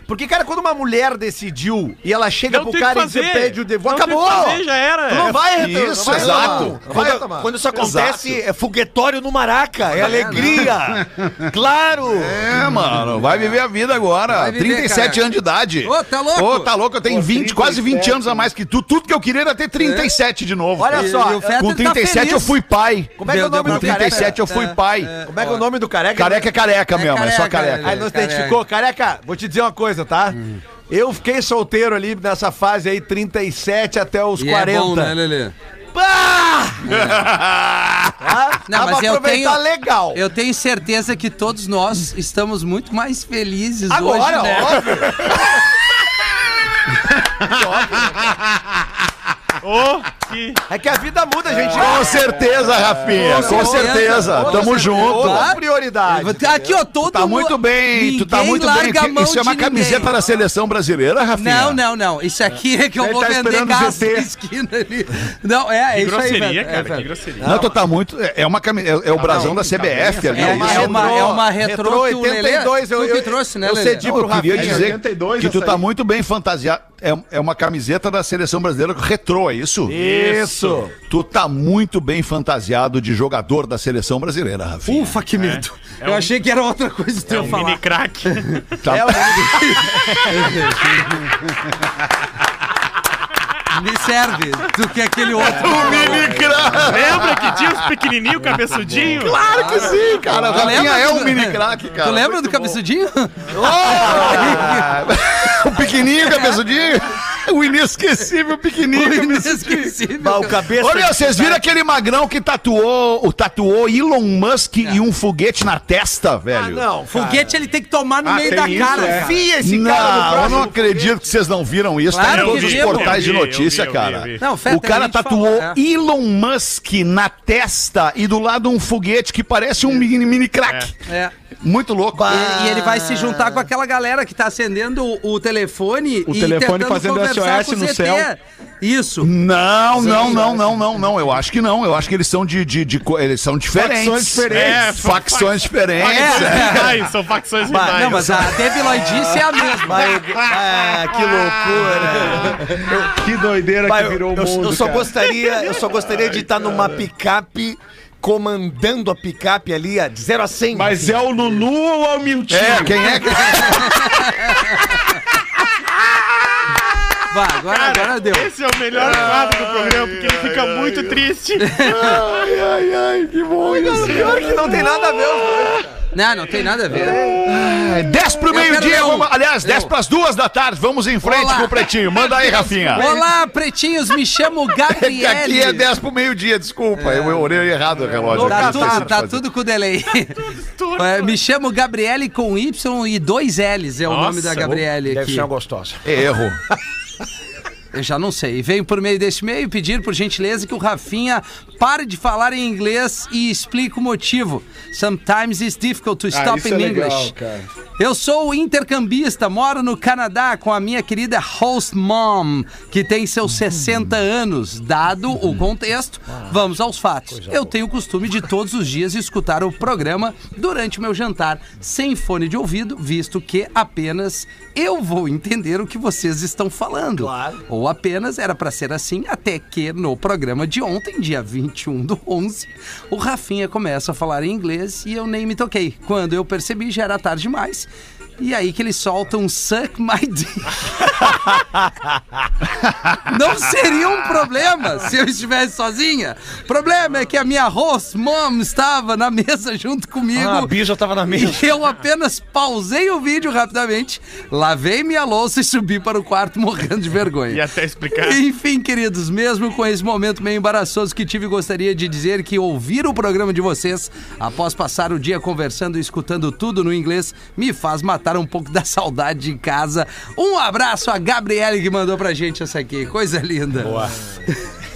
Porque, cara, quando uma mulher decidiu e ela chega Não pro cara e diz, fazer. pede o que acabou! fazer, já era. Tu não vai retomar, Isso, vai exato. vai Quando, quando isso acontece, é foguetório no Maraca, é alegria. Claro! É, mano, vai viver a vida agora. Viver, 37 cara. anos de idade. Ô, tá louco? Ô, tá louco, eu tenho 20, quase 20 anos a mais que tu. Tudo que eu queria era ter 37 de novo. Olha só, e Com tá 37 eu feliz. fui pai. Como é que é o nome do Com careca? 37 eu fui pai. Como é que é o nome do careca? Careca é careca mesmo, é só careca. Aí não se identificou. Careca, vou te dizer uma coisa, tá? Eu fiquei solteiro ali nessa fase aí, 37 até os E 40. é bom, né, Lelê? Pá! Não, Dá mas pra eu aproveitar tenho, legal. eu tenho certeza que todos nós estamos muito mais felizes Agora, hoje, né? óbvio. Ô, que... É que a vida muda, gente. Com certeza, Rafinha, com Com certeza. Tamo certeza. junto. Outra prioridade. Aqui, ó, todo Tá muito bem, tu tá muito bem. Isso é uma de ninguém. camiseta da seleção brasileira, Rafinha? Não, não, não. Isso aqui é que eu Ele vou tá vender gás na esquina ali. Não, é, é Que isso aí, grosseria, velho. cara, É, que grosseria. Não, tu tá muito. É, é uma cami- é, é o brasão da CBF ali. É é uma- isso? é uma- é uma retrô que o Lelê- 82, eu, tu que eu, trouxe, né, eu cedi pro eu queria Rafinha. dizer 82 que tu tá aí. muito bem fantasiado. É, é uma camiseta da seleção brasileira retrô, é isso? Isso. Tu tá muito bem fantasiado de jogador da seleção brasileira, Rafinha. Ufa, que medo. É eu um- achei que era outra coisa que tu É ia um falar. mini crack. Tá- É o Me serve do que aquele outro. mini craque! Lembra que tinha os pequenininhos, cabeçudinhos? Claro que sim, cara. Tu Rafinha lembra é um mini craque, cara. Tu lembra Muito do bom. cabeçudinho? Ah, o pequenininho, cabeçudinho. O inesquecível pequenininho, cabeçudinho. Inesquecível. Bah, o cabeça. Olha, vocês viram aquele magrão que tatuou, o tatuou Elon Musk e um foguete na testa, velho? Ah, não. Foguete ele tem que tomar no Ah, meio da isso, cara. é. Fia esse não, cara no eu não acredito que vocês não viram isso. Claro tá em todos os portais de vi, eu notícia, vi, cara. Não, o cara tatuou falou, é. Elon Musk na testa e do lado um foguete que parece um mini, mini crack. É. Muito louco. E, e ele vai se juntar com aquela galera que tá acendendo o, o telefone O e telefone tentando fazendo SOS no ZT. céu. Isso. Não, não, não, não, não, não. Eu acho que não. Eu acho que eles são de, de, de eles são diferentes. Facções diferentes. É, Facções diferentes. É. Rivais, são facções rivais. Não, mas a debiloidice é a mesma. Ah, que loucura. Que doideira que virou eu, o mundo, eu só cara. gostaria, eu só gostaria de estar numa picape comandando a picape ali a de 0 a 100. Mas é o Lulu ou é o Miltinho? É, quem é que. Vai, agora, agora deu. Esse é o melhor quadro do programa, porque ele fica muito triste. Ai, ai, ai, que bom isso. Pior que não tem nada a ver. Não, não tem nada a ver. É, 10 pro Eu quero meio-dia, vamos- aliás, 10 Eu. pras duas da tarde, vamos em frente Olá. com o Pretinho. Manda aí, Rafinha. Olá, pretinhos, me chamo É que Gabriele. aqui é 10 pro meio-dia, desculpa. Eu orei errado o relógio. Tá, aqui, tudo, tá fazer. tudo com delay. É, me chamo Gabriele com Y e dois L's é o Nossa, nome da Gabriele Deve aqui. ser uma gostosa. Erro. Eu já não sei. Venho por meio deste meio pedir, por gentileza, que o Rafinha pare de falar em inglês e explique o motivo. Sometimes it's difficult to Ah, stop isso in é legal, English. cara. Eu sou intercambista, moro no Canadá com a minha querida host mom, que tem seus 60 anos. Dado o contexto, vamos aos fatos. Eu tenho o costume de todos os dias escutar o programa durante o meu jantar, sem fone de ouvido, visto que apenas eu vou entender o que vocês estão falando. Claro. Ou apenas era pra ser assim, até que no programa de ontem, dia 21 do 11, o Rafinha começa a falar em inglês e eu nem me toquei. Quando eu percebi, já era tarde demais. E aí que ele solta um suck my dick. Não seria um problema se eu estivesse sozinha. O problema é que a minha host mom estava na mesa junto comigo. Ah, a Bija tava na mesa. E eu apenas pausei o vídeo rapidamente, lavei minha louça e subi para o quarto morrendo de vergonha. E até explicar. Enfim, queridos, mesmo com esse momento meio embaraçoso que tive, gostaria de dizer que ouvir o programa de vocês, após passar o dia conversando e escutando tudo no inglês, me faz matar um pouco da saudade de casa. Um abraço a Gabriele que mandou pra gente essa aqui. Coisa linda. Boa.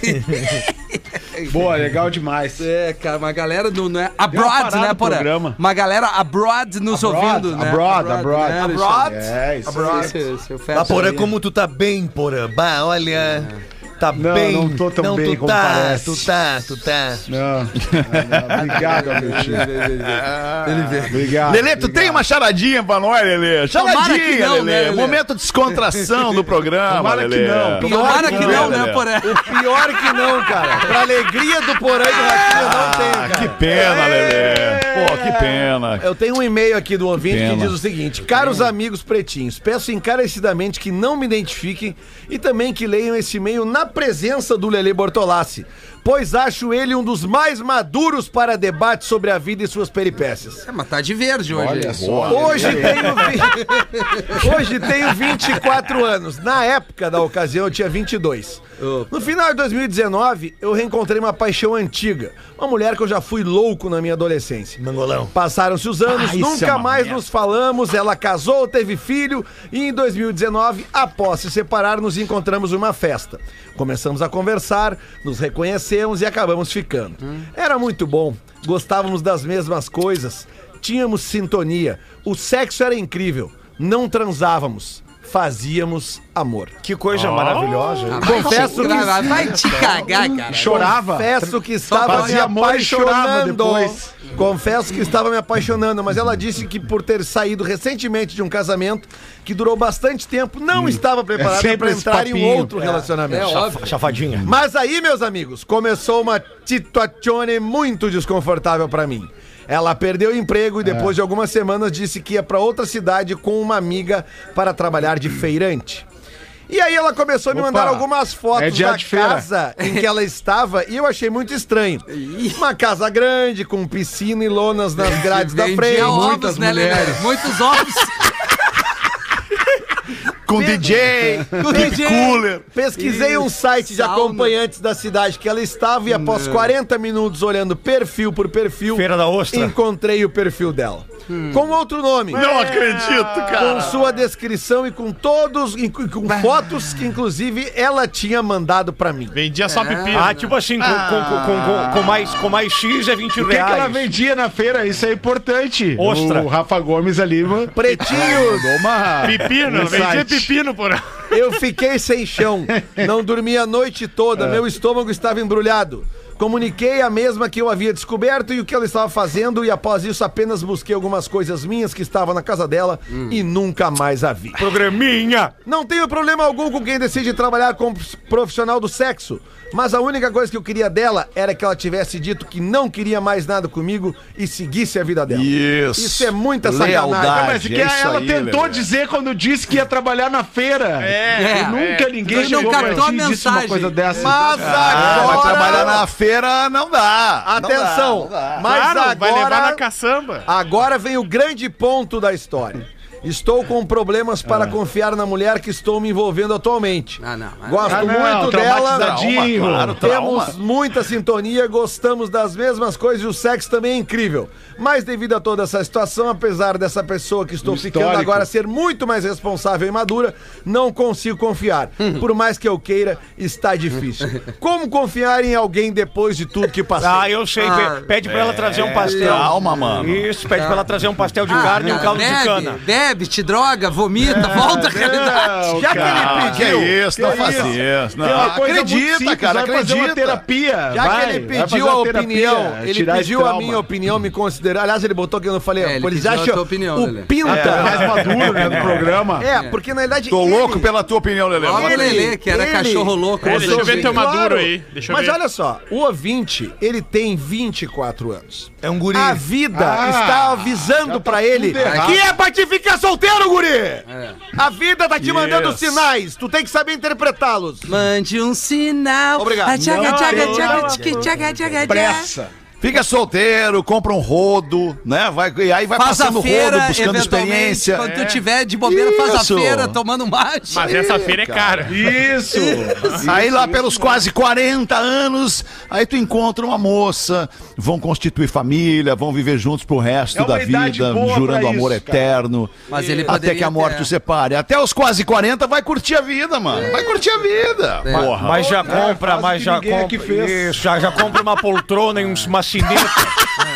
Boa, legal demais. É, cara, uma galera no, não é uma abroad, né, Porã? programa. Uma galera abroad nos Abroad, ouvindo, né? abroad, abroad. né, Abroad. É, isso Alexandre? Esse- esse- o Fetter Bah, Porã, como tu tá bem, Porã. Bah, olha. Tá Não, bem. não tô tão bem tu como tá, parece. tu tá, tu tá. Não, não, não. Obrigado, Albertinho. Obrigado. Lelê, tu tem uma charadinha pra nós, que Charadinha, não, Lelê. né, Lelê? Momento de descontração do programa, Tomara que Lelê. não. Tomara que não, Lelê. né, Poré? O pior que não, cara. Pra alegria do Porã e do Ratinho, eu não tenho, Ah, cara. que pena, Lelê. Pô, que pena. Eu tenho um e-mail aqui do ouvinte que Pena. diz o seguinte: Caros amigos pretinhos, peço encarecidamente que não me identifiquem e também que leiam esse e-mail na presença do Lele Bortolassi, pois acho ele um dos mais maduros para debate sobre a vida e suas peripécias. É, mas tá de verde hoje. Olha só. Hoje tenho, vi- Hoje tenho 24 anos. Na época da ocasião, eu tinha 22. No final de 2019, eu reencontrei uma paixão antiga. Uma mulher que eu já fui louco na minha adolescência. Mangolão. Passaram-se os anos, Ah, isso nunca é mais merda. nos falamos. Ela casou, teve filho e em 2019, após se separar, nos encontramos numa festa. Começamos a conversar, nos reconhecemos e acabamos ficando. Era muito bom, gostávamos das mesmas coisas, tínhamos sintonia, o sexo era incrível, não transávamos, fazíamos amor. Que coisa maravilhosa. Confesso que Vai, vai te cagar, cara. Chorava. Confesso que estava me fazia amor e chorava apaixonando. depois. Confesso que estava me apaixonando, mas ela disse que por ter saído recentemente de um casamento que durou bastante tempo, não estava preparada sempre para esse entrar em um papinho. outro relacionamento. É. Chafadinha. Mas aí, meus amigos, começou uma situazione muito desconfortável pra mim. Ela perdeu o emprego e depois de algumas semanas disse que ia pra outra cidade com uma amiga para trabalhar de feirante. E aí ela começou a me Opa, mandar algumas é fotos dia da de feira. casa em que ela estava e eu achei muito estranho. Uma casa grande, com piscina e lonas nas grades da Vendia frente. ovos, muitas né, mulheres. Muitos ovos. Com DJ, Com DJ. Cooler. Pesquisei um site de Sauna. acompanhantes da cidade que ela estava e após 40 minutos olhando perfil por perfil, Feira da Ostra. encontrei o perfil dela. Com outro nome. Não acredito, Com cara. sua descrição e com todos, e com, com fotos que inclusive ela tinha mandado pra mim. Vendia só pepino. Ah, tipo assim, com, com, com, com, com mais, com mais X é 20 O que, que ela reais. vendia na feira? Isso é importante. Ostra. O Rafa Gomes ali, mano. Pretinhos, Uma... Pepino, um vendia pepino por aí. eu fiquei sem chão. Não dormi a noite toda, meu estômago estava embrulhado. Comuniquei a mesma que eu havia descoberto e o que ela estava fazendo, e após isso apenas busquei algumas coisas minhas que estavam na casa dela e nunca mais a vi. Programinha. Não tenho problema algum com quem decide trabalhar como profissional do sexo, mas a única coisa que eu queria dela era que ela tivesse dito que não queria mais nada comigo e seguisse a vida dela. Isso. Isso é muita sacanagem. Lealdade. Mas o que é isso ela aí, tentou Lelê. dizer quando disse que ia trabalhar na feira. É, E nunca ninguém Ele não chegou pra captou a disse uma mensagem. coisa dessa. Mas Ah, agora... trabalhar na feira, não dá. Não dá, Atenção, não dá. mas Claro, vai levar na agora, caçamba. agora vem o grande ponto da história. Estou com problemas para confiar na mulher que estou me envolvendo atualmente. Ah, não. Ah, Gosto Ah, não, muito dela. traumatizadinho. Trauma, claro, trauma. Temos muita sintonia, gostamos das mesmas coisas e o sexo também é incrível. Mas devido a toda essa situação, apesar dessa pessoa que estou ficando agora ser muito mais responsável e madura, não consigo confiar. Por mais que eu queira, está difícil. Como confiar em alguém depois de tudo que passei? Ah, eu sei. Ah, Pe- pede pra ela trazer um pastel. Calma, mano. Isso, pede pra ela trazer um pastel de Ah, carne e um caldo de cana. Bebe, te droga, vomita, volta à realidade. Não, Já que cara. ele Ah, que pediu. isso, não que faz isso? isso. Não. Muito acredita, simples, cara, vai fazer uma acredita. terapia. Já vai, que ele vai pediu a opinião, ele pediu a minha opinião, me considerar. Aliás, ele botou que eu não falei. É, ele eles pediu a acham tua opinião, o Lelê. Pinta. É, mais maduro né, no programa. É, porque na verdade. Tô ele- louco pela tua opinião, Lelê. Manda aí. Lelê, que era ele- cachorro louco. É, deixa eu ver teu maduro aí, deixa eu Mas olha só, o ouvinte, ele tem 24 anos. É um guri. A vida Ah, está avisando pra ele que é pra solteiro, guri! A vida tá te mandando Yes. sinais, tu tem que saber interpretá-los. Mande um sinal. Obrigado. Tchaga, Não, tchaga, não, tchaga, não, tchiqui, tchaga, tchaga, tchaga. Pressa. Fica solteiro, compra um rodo, né? Vai, e aí vai Faz a passando feira, rodo, buscando experiência. Quando tu tiver de bobeira, faz a Isso. feira, tomando mate. Mas essa feira é cara. Isso. Aí lá pelos quase 40 anos, aí tu encontra uma moça, vão constituir família, vão viver juntos pro resto É da vida, jurando amor isso, eterno. Mas ele até que a morte ter- os separe. Até os quase 40 vai curtir a vida, mano. Vai curtir a vida. É. Porra. Mas já É, compra, o mas que já compra. fez. Isso, já, já compra uma poltrona e uns- uma cineta.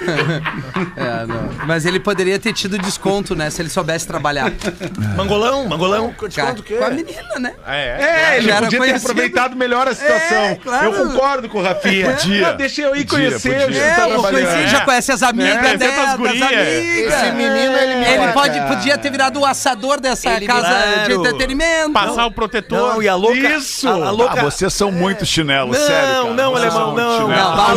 É, não. Mas ele poderia ter tido desconto, né? Se ele soubesse trabalhar. Mangolão, mangolão. Cara, com a menina, né? É, ele Já era podia ter conhecido. aproveitado melhor a situação. É, claro. Eu concordo com o Rafinha. Podia. Ah, deixa eu ir Podia, conhecer. podia. É, tá eu conheci, já conhece as amigas É, dela, as amigas. Esse menino, ele me Ele pode, podia ter virado o assador dessa Ele- casa de Claro. entretenimento. Passar o protetor. Não, e a louca. Isso. A, a louca. Ah, vocês são muito chinelo, sério. cara. Não, não, alemão, não. Não, o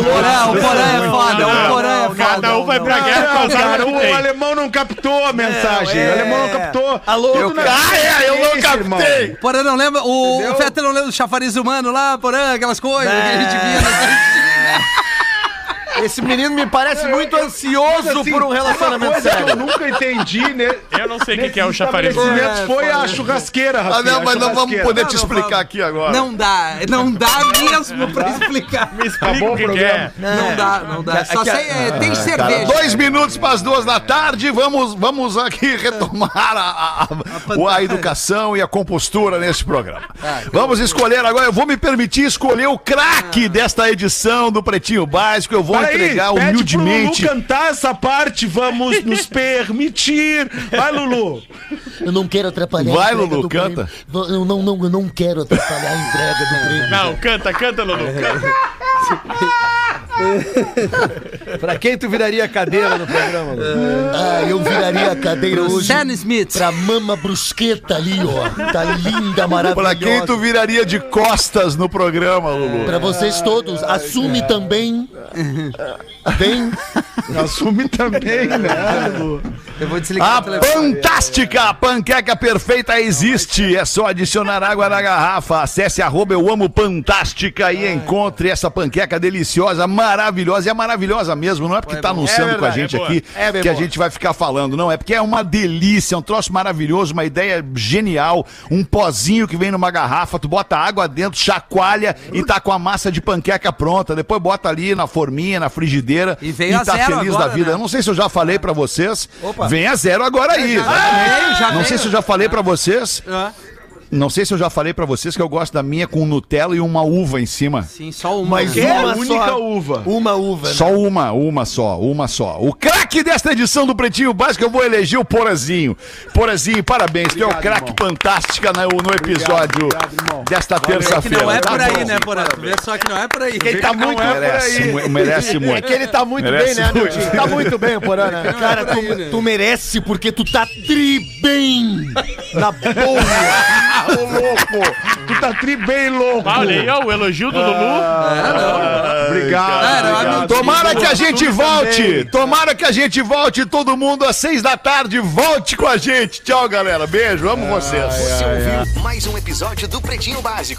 o Porã é foda, o Porã é foda. Cada um vai pra guerra Não, com as cara, armas que o tem. alemão não captou a mensagem. é. O alemão não captou. Alô, na- Ah, é, eu não captei. irmão. Porã não lembra, o, Entendeu? o Fetter não lembra do chafariz humano lá, Porã, aquelas coisas que a gente via. né? Esse menino me parece muito ansioso Assim, por um relacionamento uma coisa que eu sério. nunca entendi, né? Eu não sei o que, que é o chafariz. Estabelecimentos foi a churrasqueira, Ah, Rafinha. não, mas não vamos poder Não, te explicar vamos. aqui agora. Não dá, não dá mesmo pra explicar. Me explica o que, que é. Não dá, não dá. Só sei, é, tem Cara, cerveja. dois minutos para as duas da tarde, vamos, vamos aqui retomar a, a- a- a educação e a compostura nesse programa. Vamos escolher agora, eu vou me permitir escolher o craque desta edição do Pretinho Básico, eu vou entregar pede humildemente. pro Lulu cantar essa parte, vamos nos permitir. Vai, Lulu. Eu não quero atrapalhar Vai, a entrega Lulu, do canta. prêmio. Eu não, não, eu não quero atrapalhar a entrega do prêmio. Não, canta, canta, Lulu. Canta. Pra quem tu viraria cadeira no programa, Lu? Ah, eu viraria a cadeira hoje Sam Smith. pra mama brusqueta ali, ó. Tá linda, maravilhosa. Pra quem tu viraria de costas no programa, Lulu? Pra vocês todos, assume também. Vem. Assume também, né, Lulu? Eu vou desligar A fantástica panqueca perfeita existe. É só adicionar água na garrafa. Acesse arroba eu amo Fantástica e encontre essa panqueca deliciosa, maravilhosa. E é maravilhosa mesmo. Não é porque tá anunciando É com a verdade, gente é aqui É que a gente vai ficar falando. Não, é porque é uma delícia, é um troço maravilhoso, uma ideia genial. Um pozinho que vem numa garrafa, tu bota água dentro, chacoalha e tá com a massa de panqueca pronta. Depois bota ali na forminha, na frigideira E veio a tá zero feliz agora, da vida. né? Eu não sei se eu já falei pra vocês. Vem a zero agora aí. já veio, já não veio. sei se eu já falei pra vocês. Não sei se eu já falei pra vocês que eu gosto da minha com Nutella e uma uva em cima. Sim, só uma. Mas né? uma única só. uva. Uma uva. né? Só uma, uma só, uma só. O craque desta edição do Pretinho Básico, eu vou eleger o Porazinho. Porazinho, parabéns. Tu é o craque fantástica no, no episódio desta É que terça-feira. não é Tá por aí, bom. né, Porã? Vê só que não é por aí. Ele tá muito Merece, mu- merece É muito. que ele tá muito Merece bem, né, muito. Tá muito bem, o Porã, né? Cara, tu, tu merece porque tu tá tri bem. Na boa. Ô, louco. Tu tá tri bem louco. Ah, Olha aí, ó, o elogio do Lulu. Obrigado. Cara, obrigado. Tomara que a gente volte! Tomara que a gente volte, todo mundo às seis da tarde. Volte com a gente. Tchau, galera. Beijo, amo vocês. Você ouviu mais um episódio do Pretinho Básico.